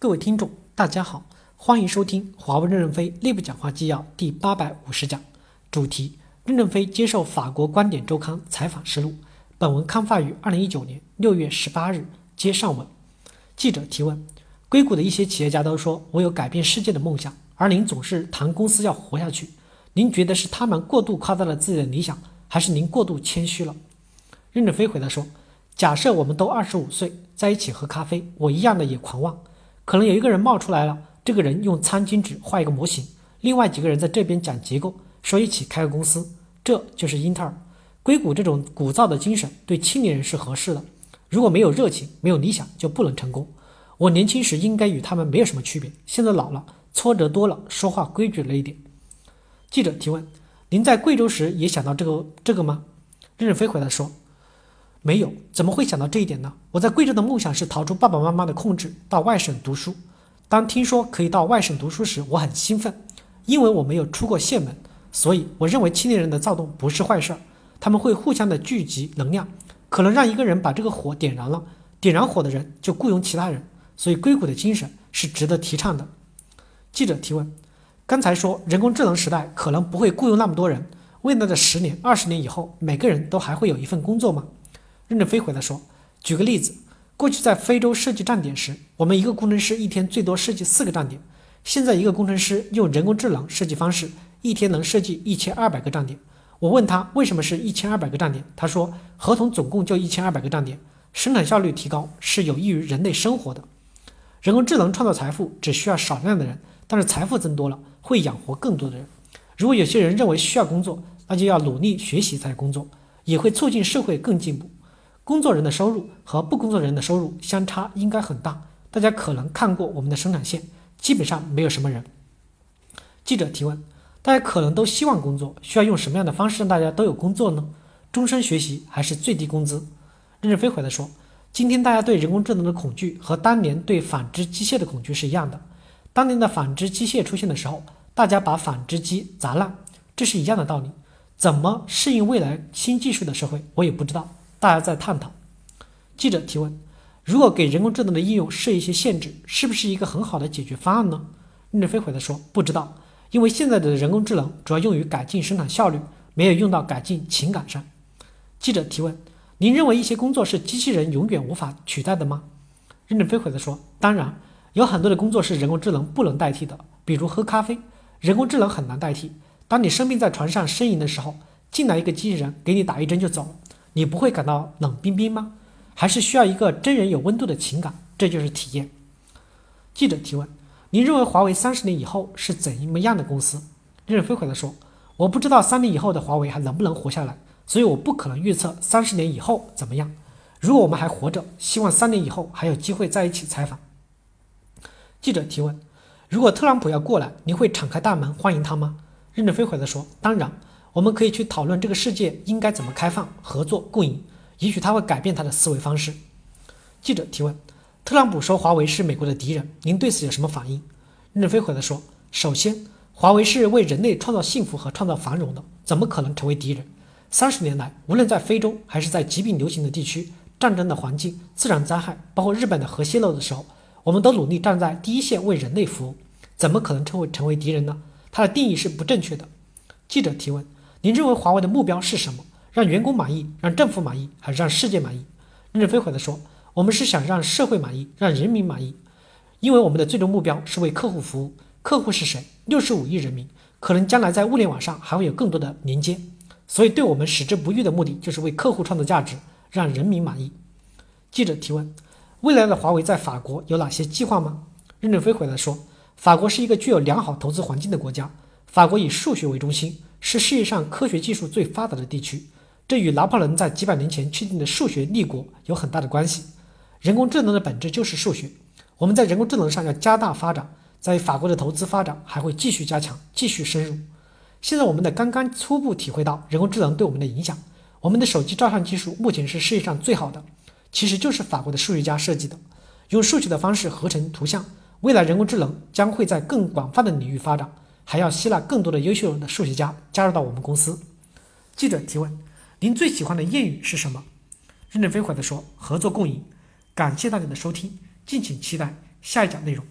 各位听众，大家好，欢迎收听华为任正非内部讲话纪要第八百五十讲，主题：任正非接受法国观点周刊采访实录。本文刊发于二零一九年六月十八日。接上文，记者提问：硅谷的一些企业家都说我有改变世界的梦想，而您总是谈公司要活下去，您觉得是他们过度夸大了自己的理想，还是您过度谦虚了？任正非回答说：假设我们都二十五岁，在一起喝咖啡，我一样的也狂妄。可能有一个人冒出来了，这个人用餐巾纸画一个模型，另外几个人在这边讲结构，说一起开个公司，这就是英特尔。硅谷这种鼓噪的精神对青年人是合适的，如果没有热情，没有理想，就不能成功。我年轻时应该与他们没有什么区别，现在老了，挫折多了，说话规矩了一点。记者提问：您在贵州时也想到这个这个吗？任正非回答说。没有，怎么会想到这一点呢？我在贵州的梦想是逃出爸爸妈妈的控制，到外省读书。当听说可以到外省读书时，我很兴奋，因为我没有出过县门，所以我认为青年人的躁动不是坏事儿。他们会互相的聚集能量，可能让一个人把这个火点燃了，点燃火的人就雇佣其他人，所以硅谷的精神是值得提倡的。记者提问：刚才说人工智能时代可能不会雇佣那么多人，未来的十年、二十年以后，每个人都还会有一份工作吗？任正非回答说：“举个例子，过去在非洲设计站点时，我们一个工程师一天最多设计四个站点。现在一个工程师用人工智能设计方式，一天能设计一千二百个站点。我问他为什么是一千二百个站点，他说合同总共就一千二百个站点，生产效率提高是有益于人类生活的。人工智能创造财富只需要少量的人，但是财富增多了会养活更多的人。如果有些人认为需要工作，那就要努力学习才工作，也会促进社会更进步。”工作人的收入和不工作人的收入相差应该很大。大家可能看过我们的生产线，基本上没有什么人。记者提问：大家可能都希望工作，需要用什么样的方式让大家都有工作呢？终身学习还是最低工资？任正非回答说：今天大家对人工智能的恐惧和当年对纺织机械的恐惧是一样的。当年的纺织机械出现的时候，大家把纺织机砸烂，这是一样的道理。怎么适应未来新技术的社会，我也不知道。大家在探讨。记者提问：如果给人工智能的应用设一些限制，是不是一个很好的解决方案呢？任正非回答说：不知道，因为现在的人工智能主要用于改进生产效率，没有用到改进情感上。记者提问：您认为一些工作是机器人永远无法取代的吗？任正非回答说：当然，有很多的工作是人工智能不能代替的，比如喝咖啡，人工智能很难代替。当你生病在床上呻吟的时候，进来一个机器人给你打一针就走了。你不会感到冷冰冰吗？还是需要一个真人有温度的情感？这就是体验。记者提问：您认为华为三十年以后是怎么样的公司？任正非回答说：我不知道三年以后的华为还能不能活下来，所以我不可能预测三十年以后怎么样。如果我们还活着，希望三年以后还有机会在一起采访。记者提问：如果特朗普要过来，您会敞开大门欢迎他吗？任正非回答说：当然。我们可以去讨论这个世界应该怎么开放、合作、共赢，也许他会改变他的思维方式。记者提问：特朗普说华为是美国的敌人，您对此有什么反应？任正非回答说：首先，华为是为人类创造幸福和创造繁荣的，怎么可能成为敌人？三十年来，无论在非洲还是在疾病流行的地区、战争的环境、自然灾害，包括日本的核泄漏的时候，我们都努力站在第一线为人类服务，怎么可能成为成为敌人呢？他的定义是不正确的。记者提问。您认为华为的目标是什么？让员工满意，让政府满意，还是让世界满意？任正非回答说：“我们是想让社会满意，让人民满意，因为我们的最终目标是为客户服务。客户是谁？六十五亿人民，可能将来在物联网上还会有更多的连接。所以，对我们矢志不渝的目的就是为客户创造价值，让人民满意。”记者提问：“未来的华为在法国有哪些计划吗？”任正非回答说：“法国是一个具有良好投资环境的国家，法国以数学为中心。”是世界上科学技术最发达的地区，这与拿破仑在几百年前确定的数学立国有很大的关系。人工智能的本质就是数学，我们在人工智能上要加大发展，在法国的投资发展还会继续加强、继续深入。现在我们的刚刚初步体会到人工智能对我们的影响。我们的手机照相技术目前是世界上最好的，其实就是法国的数学家设计的，用数学的方式合成图像。未来人工智能将会在更广泛的领域发展。还要吸纳更多的优秀的数学家加入到我们公司。记者提问：您最喜欢的谚语是什么？任正非回答说：合作共赢。感谢大家的收听，敬请期待下一讲内容。